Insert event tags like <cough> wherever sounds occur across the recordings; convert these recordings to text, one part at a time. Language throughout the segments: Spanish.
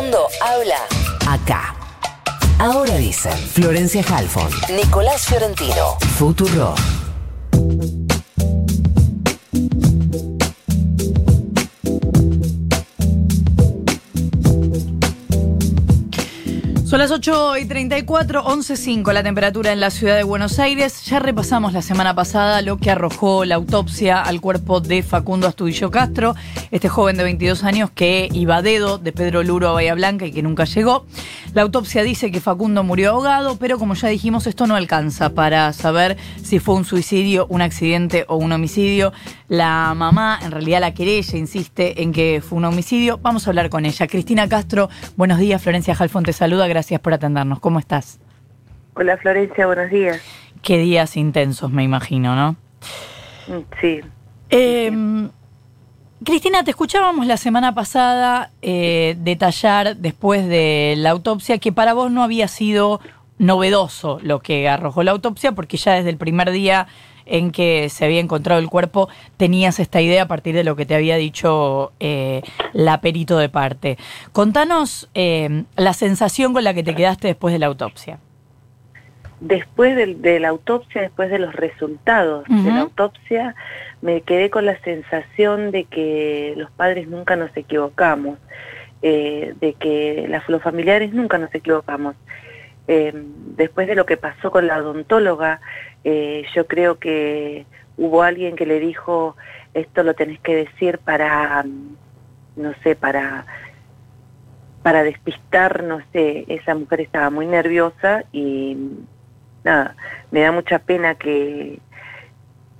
mundo habla acá. Ahora dicen Florencia Halfon, Nicolás Fiorentino, Futuro. Son las 8 y 34, 11.05 la temperatura en la ciudad de Buenos Aires. Ya repasamos la semana pasada lo que arrojó la autopsia al cuerpo de Facundo Astudillo Castro, este joven de 22 años que iba a dedo de Pedro Luro a Bahía Blanca y que nunca llegó. La autopsia dice que Facundo murió ahogado, pero como ya dijimos, esto no alcanza para saber si fue un suicidio, un accidente o un homicidio. La mamá, en realidad la querella, insiste en que fue un homicidio. Vamos a hablar con ella. Cristina Castro, buenos días. Florencia Jalfón te saluda. Por atendernos. ¿Cómo estás? Hola Florencia, buenos días. Qué días intensos, me imagino, ¿no? Mm, Sí. Eh, Cristina, te escuchábamos la semana pasada eh, detallar después de la autopsia que para vos no había sido novedoso lo que arrojó la autopsia, porque ya desde el primer día en que se había encontrado el cuerpo tenías esta idea a partir de lo que te había dicho eh, la perito de parte. Contanos eh, la sensación con la que te quedaste después de la autopsia. Después de, la autopsia, después de los resultados de la autopsia, me quedé con la sensación de que los padres nunca nos equivocamos, eh, de que las, los familiares nunca nos equivocamos. Eh, después de lo que pasó con la odontóloga, eh, yo creo que hubo alguien que le dijo, esto lo tenés que decir para, mm, no sé, para para despistar, no sé, esa mujer estaba muy nerviosa y nada, me da mucha pena que,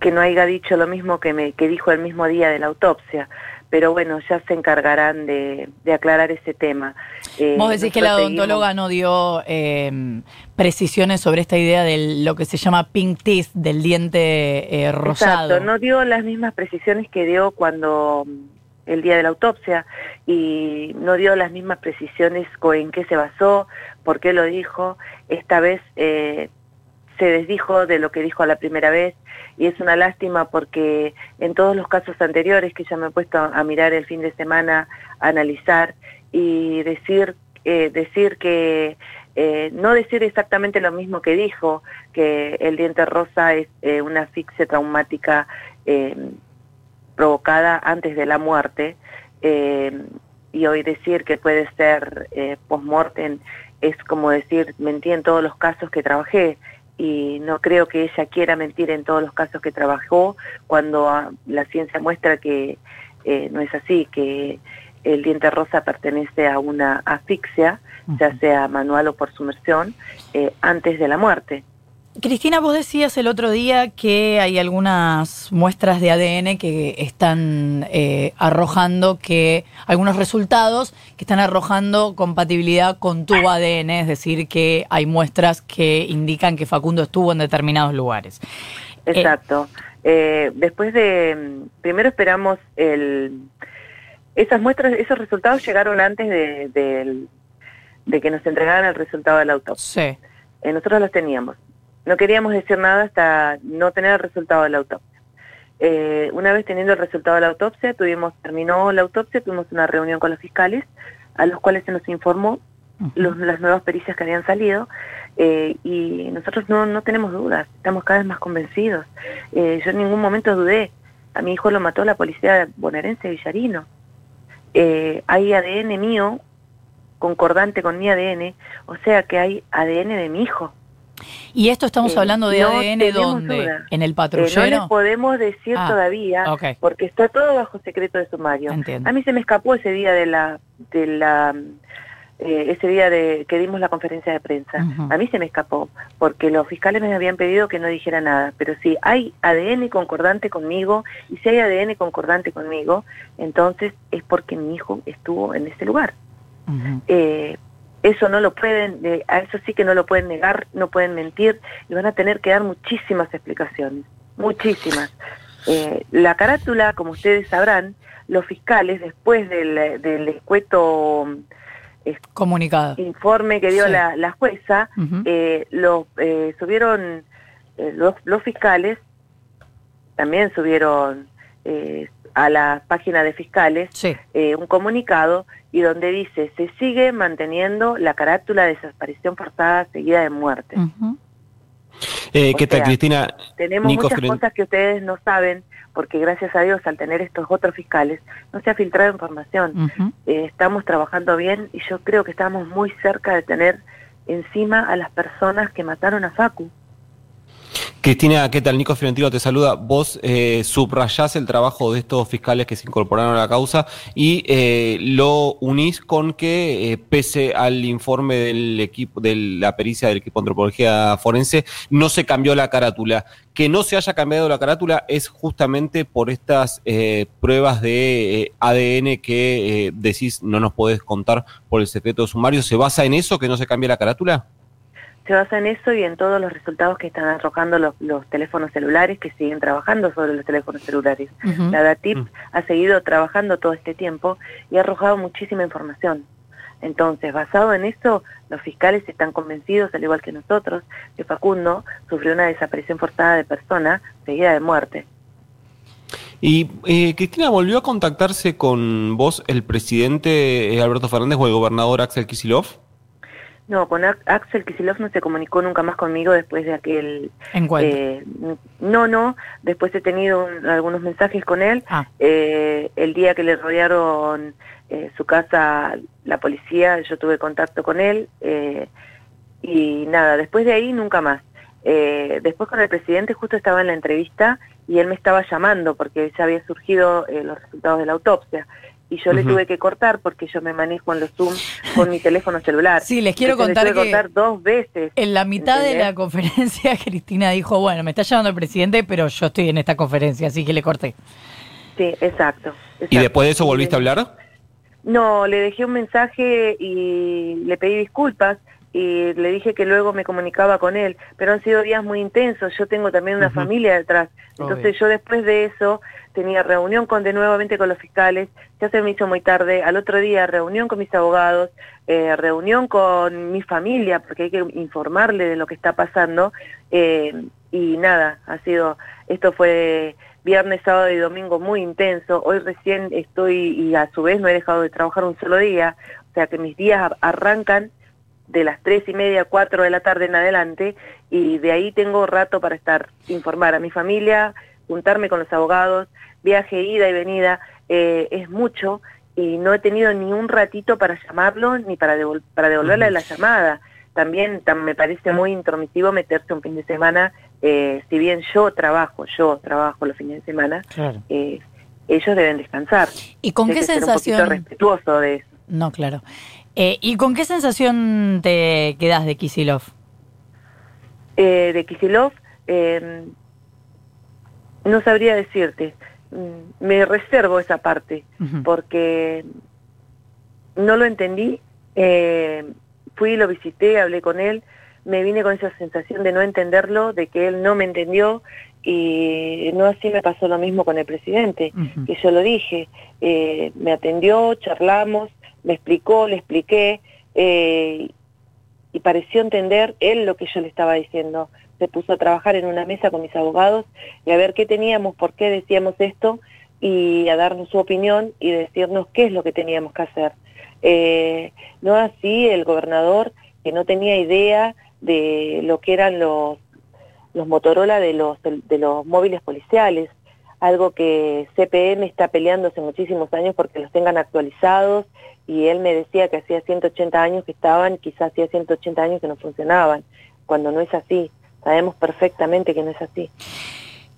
que no haya dicho lo mismo que me que dijo el mismo día de la autopsia. Pero bueno, ya se encargarán de, de aclarar ese tema. Eh, Vos decís que la seguimos- odontóloga no dio eh, precisiones sobre esta idea de lo que se llama pink teeth, del diente eh, rosado. Exacto, no dio las mismas precisiones que dio cuando mm, el día de la autopsia y no dio las mismas precisiones en qué se basó, por qué lo dijo. Esta vez eh, se desdijo de lo que dijo la primera vez y es una lástima porque en todos los casos anteriores que ya me he puesto a, mirar el fin de semana, a analizar y decir, eh, decir que eh, no decir exactamente lo mismo que dijo, que el diente rosa es eh, una asfixia traumática eh, provocada antes de la muerte, eh, y hoy decir que puede ser post-mortem es como decir, mentí en todos los casos que trabajé, y no creo que ella quiera mentir en todos los casos que trabajó, cuando ah, la ciencia muestra que eh, no es así, que el diente rosa pertenece a una asfixia, ya sea manual o por sumersión, eh, antes de la muerte. Cristina, vos decías el otro día que hay algunas muestras de ADN que están eh, arrojando que algunos resultados que están arrojando compatibilidad con tu ADN, es decir, que hay muestras que indican que Facundo estuvo en determinados lugares. Eh, Exacto. Eh, después de, primero esperamos el, esas muestras, esos resultados llegaron antes de, del- de que nos entregaran el resultado de la autopsia. sí. Eh, nosotros los teníamos. No queríamos decir nada hasta no tener el resultado de la autopsia. Eh, una vez teniendo el resultado de la autopsia, tuvimos, terminó la autopsia, tuvimos una reunión con los fiscales, a los cuales se nos informó los- las nuevas pericias que habían salido eh, y nosotros no, no tenemos dudas, estamos cada vez más convencidos. Eh, yo en ningún momento dudé, a mi hijo lo mató la policía bonaerense de Villarino. Eh, hay ADN mío concordante con mi ADN, o sea que hay ADN de mi hijo. Y esto estamos Eh, hablando de no ADN dónde? ¿En el Eh, no patrullero? les podemos decir Ah, todavía porque está todo bajo secreto de sumario. Entiendo. A mí se me escapó ese día de la de la eh, ese día de que dimos la conferencia de prensa. A mí se me escapó porque los fiscales me habían pedido que no dijera nada, pero si hay ADN concordante conmigo y si hay ADN concordante conmigo, entonces es porque mi hijo estuvo en ese lugar. Eh, eso no lo pueden, eh, a eso sí que no lo pueden negar, no pueden mentir y van a tener que dar muchísimas explicaciones, muchísimas. Eh, la carátula, como ustedes sabrán, los fiscales, después del, del escueto eh, Comunicado. informe que dio Sí. la, la jueza, Ujú. eh, lo eh, subieron eh, los, los fiscales, también subieron eh, a la página de fiscales eh, un comunicado y donde dice se sigue manteniendo la carátula de desaparición forzada seguida de muerte. Eh, ¿Qué tal, Cristina? Tenemos muchas cosas que ustedes no saben, porque gracias a Dios, al tener estos otros fiscales, no se ha filtrado información. Eh, estamos trabajando bien y yo creo que estamos muy cerca de tener encima a las personas que mataron a Facu. Cristina, ¿qué tal? Nico Fiorentino te saluda. Vos eh, subrayás el trabajo de estos fiscales que se incorporaron a la causa y eh, lo unís con que, eh, pese al informe del equipo, de la pericia del equipo de antropología forense, no se cambió la carátula. Que no se haya cambiado la carátula es justamente por estas eh, pruebas de ADN que decís no nos podés contar por el secreto sumario. ¿Se basa en eso, que no se cambie la carátula? Se basa en eso y en todos los resultados que están arrojando los, teléfonos celulares que siguen trabajando sobre los teléfonos celulares. La DATIP mm. ha seguido trabajando todo este tiempo y ha arrojado muchísima información. Entonces, basado en eso, los fiscales están convencidos, al igual que nosotros, que Facundo sufrió una desaparición forzada de persona seguida de muerte. Y eh, Cristina, ¿volvió a contactarse con vos el presidente eh, Alberto Fernández o el gobernador Axel Kisilov? No, con Axel Kisilov no se comunicó nunca más conmigo después de aquel... Encuentro. Eh, no, no, después he tenido algunos mensajes con él. Ah. Eh, el día que le rodearon eh, su casa la policía, yo tuve contacto con él y nada, después de ahí nunca más. después con el presidente justo estaba en la entrevista y él me estaba llamando porque ya había surgido los resultados de la autopsia y yo le tuve que cortar porque yo me manejo en los Zoom con mi teléfono celular. <laughs> Sí, les quiero contar que cortar dos veces. En la mitad de la conferencia <laughs> Cristina dijo, bueno, me está llamando el presidente, pero yo estoy en esta conferencia, así que le corté. Sí, exacto. ¿Y después de eso volviste a hablar? No, le dejé un mensaje y le pedí disculpas y le dije que luego me comunicaba con él, pero han sido días muy intensos, yo tengo también una familia detrás, entonces yo después de eso tenía reunión con de nuevamente con los fiscales, ya se me hizo muy tarde, al otro día reunión con mis abogados, eh, reunión con mi familia, porque hay que informarle de lo que está pasando, eh, y nada, ha sido, esto fue viernes, sábado y domingo muy intenso, hoy recién estoy y a su vez no he dejado de trabajar un solo día, o sea que mis días arrancan de las tres y media, cuatro de la tarde en adelante, y de ahí tengo rato para estar, informar a mi familia, juntarme con los abogados, viaje, ida y venida, eh, es mucho, y no he tenido ni un ratito para llamarlo ni para, para devolverle la llamada. También me parece muy intromisivo meterse un fin de semana, eh, si bien yo trabajo, yo trabajo los fines de semana, eh, ellos deben descansar. ¿Y con qué sensación? Ser un respetuoso de eso. No, claro. Eh, ¿Y con qué sensación te quedas de Kisilov? Eh, de Kisilov, em, no sabría decirte. Mm, me reservo esa parte porque no lo entendí. Eh, fui, lo visité, hablé con él, me vine con esa sensación de no entenderlo, de que él no me entendió y no así me pasó lo mismo con el presidente, que yo lo dije, me atendió, charlamos, me explicó, le expliqué eh, y pareció entender él lo que yo le estaba diciendo. Se puso a trabajar en una mesa con mis abogados y a ver qué teníamos, por qué decíamos esto y a darnos su opinión y decirnos qué es lo que teníamos que hacer. Eh, no así el gobernador que no tenía idea de lo que eran los, Motorola de los móviles policiales, algo que CPM está peleando hace muchísimos años porque los tengan actualizados y él me decía que hacía 180 años que estaban, quizás hacía 180 años que no funcionaban, cuando no es así. Sabemos perfectamente que no es así.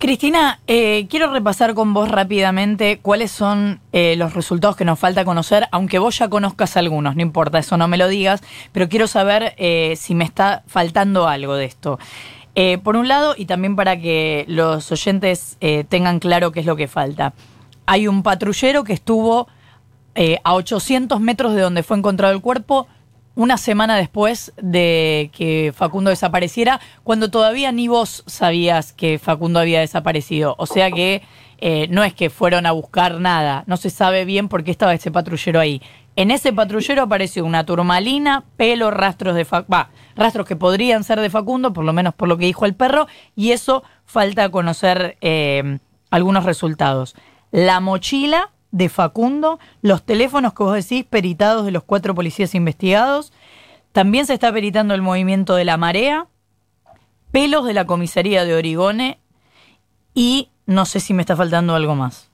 Cristina, eh, quiero repasar con vos rápidamente cuáles son eh, los resultados que nos falta conocer, aunque vos ya conozcas algunos, no importa, eso no me lo digas, pero quiero saber eh, si me está faltando algo de esto. Por un lado, y también para que los oyentes tengan claro qué es lo que falta, hay un patrullero que estuvo eh, a 800 metros de donde fue encontrado el cuerpo, una semana después de que Facundo desapareciera, cuando todavía ni vos sabías que Facundo había desaparecido. O sea que eh, no es que fueron a buscar nada, no se sabe bien por qué estaba ese patrullero ahí. En ese patrullero apareció una turmalina, pelo, rastros de va, rastros que podrían ser de Facundo, por lo menos por lo que dijo el perro, y eso falta conocer eh, algunos resultados. la mochila de Facundo, los teléfonos que vos decís peritados de los cuatro policías investigados, también se está peritando el movimiento de la marea, pelos de la comisaría de Origone y no sé si me está faltando algo más.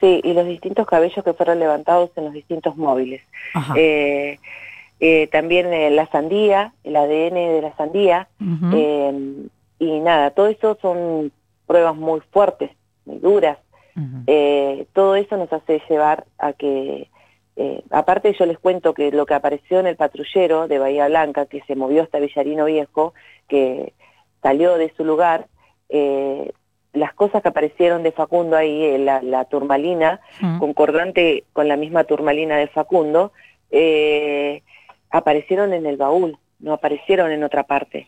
Sí, y los distintos cabellos que fueron levantados en los distintos móviles. Eh, eh, también eh, la sandía, el ADN de la sandía, y nada, todo eso son pruebas muy fuertes, muy duras. todo eso nos hace llevar a que, aparte yo les cuento que lo que apareció en el patrullero de Bahía Blanca, que se movió hasta Villarino Viejo, que salió de su lugar, las cosas que aparecieron de Facundo ahí, eh, la, turmalina, concordante con la misma turmalina de Facundo, eh, aparecieron en el baúl, no aparecieron en otra parte.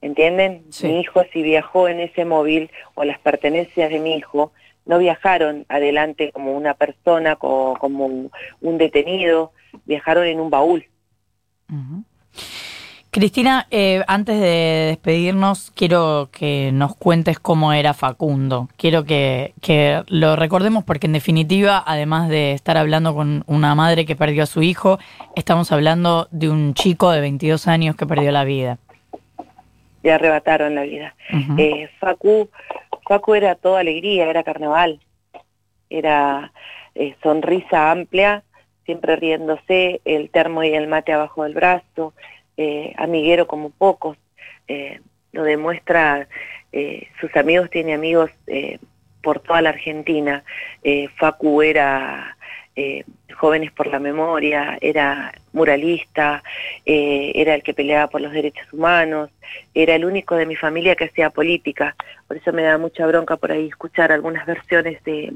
¿Entienden? Mi hijo si viajó en ese móvil o las pertenencias de mi hijo no viajaron adelante como una persona, como, un, detenido, viajaron en un baúl. Cristina, eh, antes de despedirnos, quiero que nos cuentes cómo era Facundo. Quiero que, lo recordemos porque en definitiva, además de estar hablando con una madre que perdió a su hijo, estamos hablando de un chico de 22 años que perdió la vida. Le arrebataron la vida. Eh, Facu, Facu era toda alegría, era carnaval, era eh, sonrisa amplia, siempre riéndose, el termo y el mate abajo del brazo eh, amiguero como pocos, eh, lo demuestra, eh, sus amigos tiene amigos por toda la Argentina, Facu era Jóvenes por la Memoria, era muralista, era el que peleaba por los derechos humanos, era el único de mi familia que hacía política, por eso me da mucha bronca por ahí escuchar algunas versiones de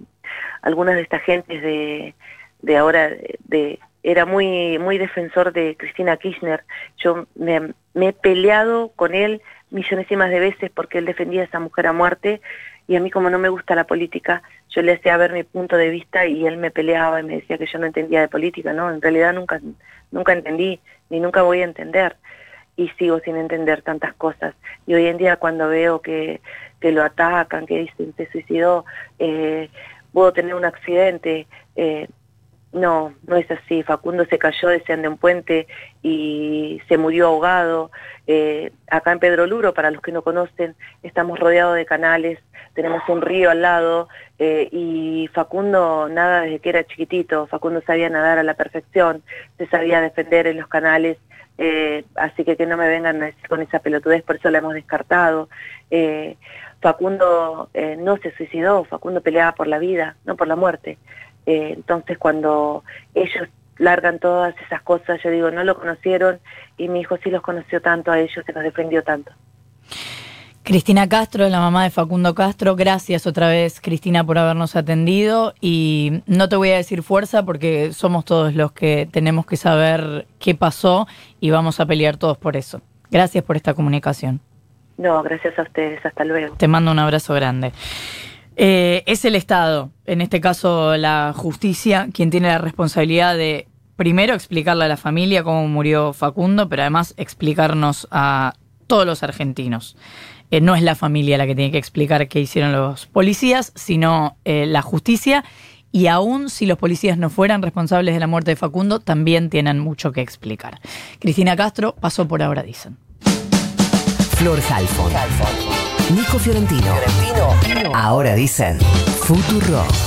algunas de estas gentes de, de ahora de era muy, muy defensor de Cristina Kirchner. Yo me, he peleado con él millonésimas de veces porque él defendía a esa mujer a muerte y a mí como no me gusta la política, yo le hacía ver mi punto de vista y él me peleaba y me decía que yo no entendía de política, ¿no? En realidad nunca, nunca entendí ni nunca voy a entender y sigo sin entender tantas cosas. Y hoy en día cuando veo que, que lo atacan, que dicen se suicidó, eh, puedo tener un accidente, eh, no, no es así. Facundo se cayó de un puente y se murió ahogado. Eh, acá en Pedro Luro, para los que no conocen, estamos rodeados de canales, tenemos un río al lado eh, y Facundo nada desde que era chiquitito. Facundo sabía nadar a la perfección, se sabía defender en los canales. Eh, así que que no me vengan con esa pelotudez, por eso la hemos descartado. Facundo no se suicidó, Facundo peleaba por la vida, no por la muerte. Eh, entonces cuando ellos largan todas esas cosas, yo digo, no lo conocieron y mi hijo sí los conoció tanto a ellos, se los defendió tanto. Cristina Castro, la mamá de Facundo Castro, gracias otra vez Cristina por habernos atendido y no te voy a decir fuerza porque somos todos los que tenemos que saber qué pasó y vamos a pelear todos por eso. Gracias por esta comunicación. No, gracias a ustedes, hasta luego. Te mando un abrazo grande. Eh, es el Estado, en este caso la justicia, quien tiene la responsabilidad de primero explicarle a la familia cómo murió Facundo, pero además explicarnos a todos los argentinos. Eh, no es la familia la que tiene que explicar qué hicieron los policías, sino eh, la justicia. Y aún si los policías no fueran responsables de la muerte de Facundo, también tienen mucho que explicar. Cristina Castro pasó por ahora, dicen. Flor Halfon. Nico Fiorentino. Ahora dicen Futuro.